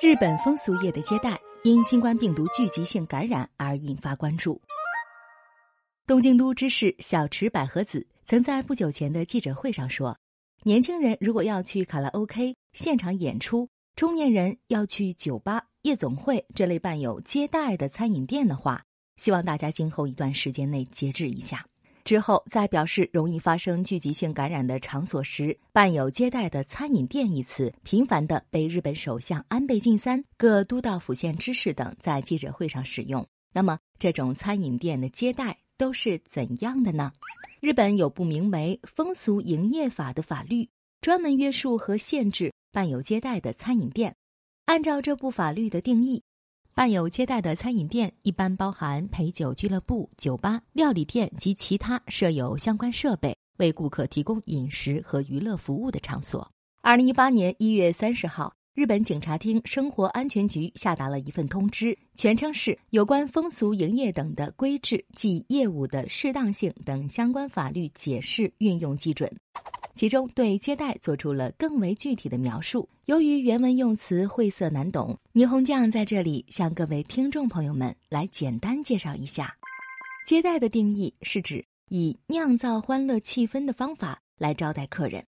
日本风俗业的接待因新冠病毒聚集性感染而引发关注。东京都知事小池百合子曾在不久前的记者会上说：“年轻人如果要去卡拉 OK 现场演出，中年人要去酒吧、夜总会这类伴有接待的餐饮店的话，希望大家今后一段时间内节制一下。”之后，在表示容易发生聚集性感染的场所时，伴有接待的餐饮店一词频繁地被日本首相安倍晋三、各都道府县知事等在记者会上使用。那么，这种餐饮店的接待都是怎样的呢？日本有部名为《风俗营业法》的法律，专门约束和限制伴有接待的餐饮店。按照这部法律的定义。伴有接待的餐饮店一般包含陪酒俱乐部、酒吧、料理店及其他设有相关设备为顾客提供饮食和娱乐服务的场所。二零一八年一月三十号，日本警察厅生活安全局下达了一份通知，全称是《有关风俗营业等的规制及业务的适当性等相关法律解释运用基准》。其中对接待做出了更为具体的描述。由于原文用词晦涩难懂，霓虹酱在这里向各位听众朋友们来简单介绍一下：接待的定义是指以酿造欢乐气氛的方法来招待客人。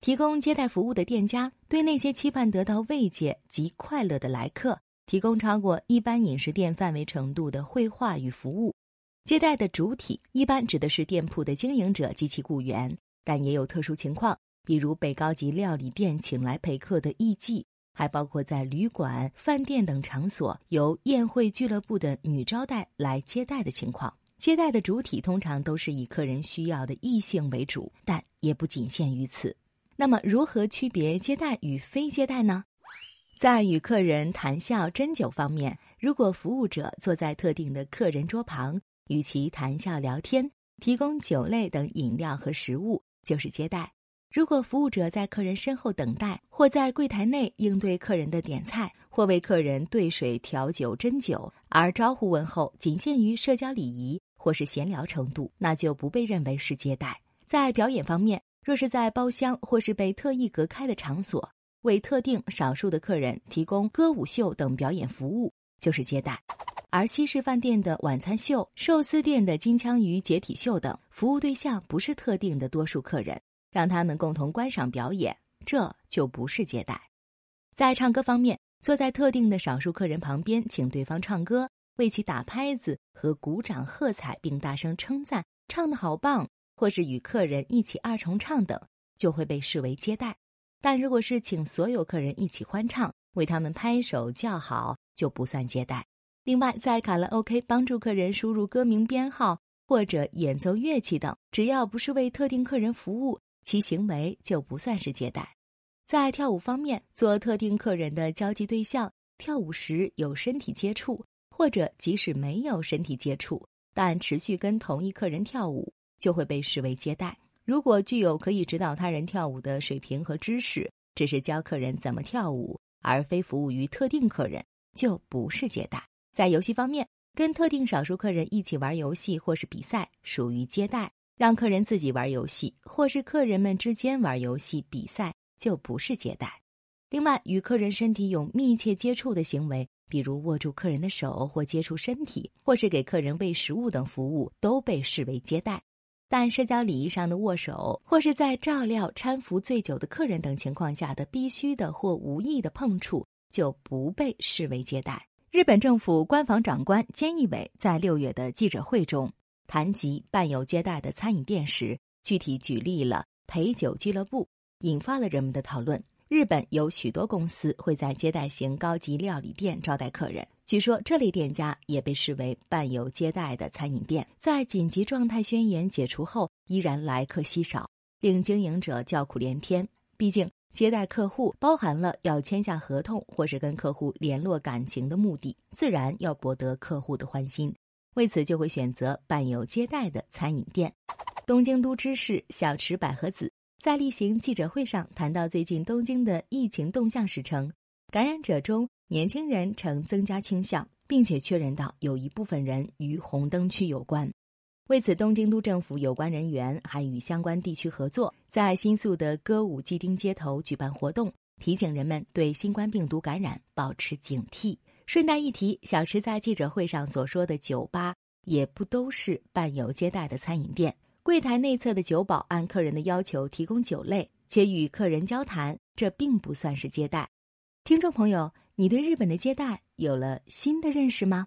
提供接待服务的店家对那些期盼得到慰藉及快乐的来客，提供超过一般饮食店范围程度的绘画与服务。接待的主体一般指的是店铺的经营者及其雇员。但也有特殊情况，比如被高级料理店请来陪客的艺妓，还包括在旅馆、饭店等场所由宴会俱乐部的女招待来接待的情况。接待的主体通常都是以客人需要的异性为主，但也不仅限于此。那么，如何区别接待与非接待呢？在与客人谈笑斟酒方面，如果服务者坐在特定的客人桌旁，与其谈笑聊天，提供酒类等饮料和食物。就是接待。如果服务者在客人身后等待，或在柜台内应对客人的点菜，或为客人兑水、调酒、斟酒，而招呼问候仅限于社交礼仪或是闲聊程度，那就不被认为是接待。在表演方面，若是在包厢或是被特意隔开的场所，为特定少数的客人提供歌舞秀等表演服务，就是接待。而西式饭店的晚餐秀、寿司店的金枪鱼解体秀等服务对象不是特定的多数客人，让他们共同观赏表演，这就不是接待。在唱歌方面，坐在特定的少数客人旁边，请对方唱歌，为其打拍子和鼓掌喝彩，并大声称赞唱得好棒，或是与客人一起二重唱等，就会被视为接待。但如果是请所有客人一起欢唱，为他们拍手叫好，就不算接待。另外，在卡拉 OK 帮助客人输入歌名编号或者演奏乐器等，只要不是为特定客人服务，其行为就不算是接待。在跳舞方面，做特定客人的交际对象，跳舞时有身体接触，或者即使没有身体接触，但持续跟同一客人跳舞，就会被视为接待。如果具有可以指导他人跳舞的水平和知识，只是教客人怎么跳舞，而非服务于特定客人，就不是接待。在游戏方面，跟特定少数客人一起玩游戏或是比赛属于接待；让客人自己玩游戏或是客人们之间玩游戏比赛就不是接待。另外，与客人身体有密切接触的行为，比如握住客人的手或接触身体，或是给客人喂食物等服务，都被视为接待。但社交礼仪上的握手，或是在照料搀扶醉酒的客人等情况下的必须的或无意的碰触，就不被视为接待。日本政府官房长官菅义伟在六月的记者会中谈及伴有接待的餐饮店时，具体举例了陪酒俱乐部，引发了人们的讨论。日本有许多公司会在接待型高级料理店招待客人，据说这类店家也被视为伴有接待的餐饮店。在紧急状态宣言解除后，依然来客稀少，令经营者叫苦连天。毕竟。接待客户包含了要签下合同或是跟客户联络感情的目的，自然要博得客户的欢心，为此就会选择伴有接待的餐饮店。东京都知事小池百合子在例行记者会上谈到最近东京的疫情动向时称，感染者中年轻人呈增加倾向，并且确认到有一部分人与红灯区有关。为此，东京都政府有关人员还与相关地区合作，在新宿的歌舞伎町街头举办活动，提醒人们对新冠病毒感染保持警惕。顺带一提，小池在记者会上所说的酒吧，也不都是伴有接待的餐饮店。柜台内侧的酒保按客人的要求提供酒类，且与客人交谈，这并不算是接待。听众朋友，你对日本的接待有了新的认识吗？